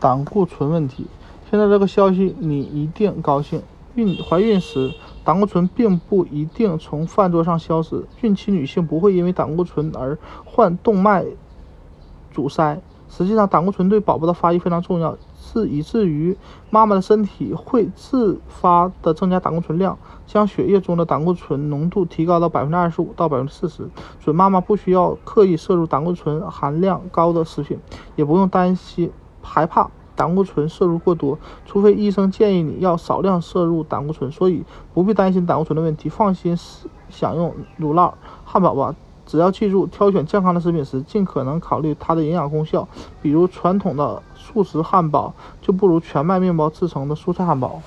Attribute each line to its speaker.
Speaker 1: 胆固醇问题。听到这个消息，你一定高兴。孕怀孕时，胆固醇并不一定从饭桌上消失。孕期女性不会因为胆固醇而患动脉阻塞。实际上，胆固醇对宝宝的发育非常重要，是以至于妈妈的身体会自发的增加胆固醇量，将血液中的胆固醇浓度提高到百分之二十五到百分之四十。准妈妈不需要刻意摄入胆固醇含量高的食品，也不用担心害怕胆固醇摄入过多，除非医生建议你要少量摄入胆固醇，所以不必担心胆固醇的问题，放心享用乳酪、汉堡吧。只要记住，挑选健康的食品时，尽可能考虑它的营养功效。比如传统的素食汉堡，就不如全麦面包制成的蔬菜汉堡。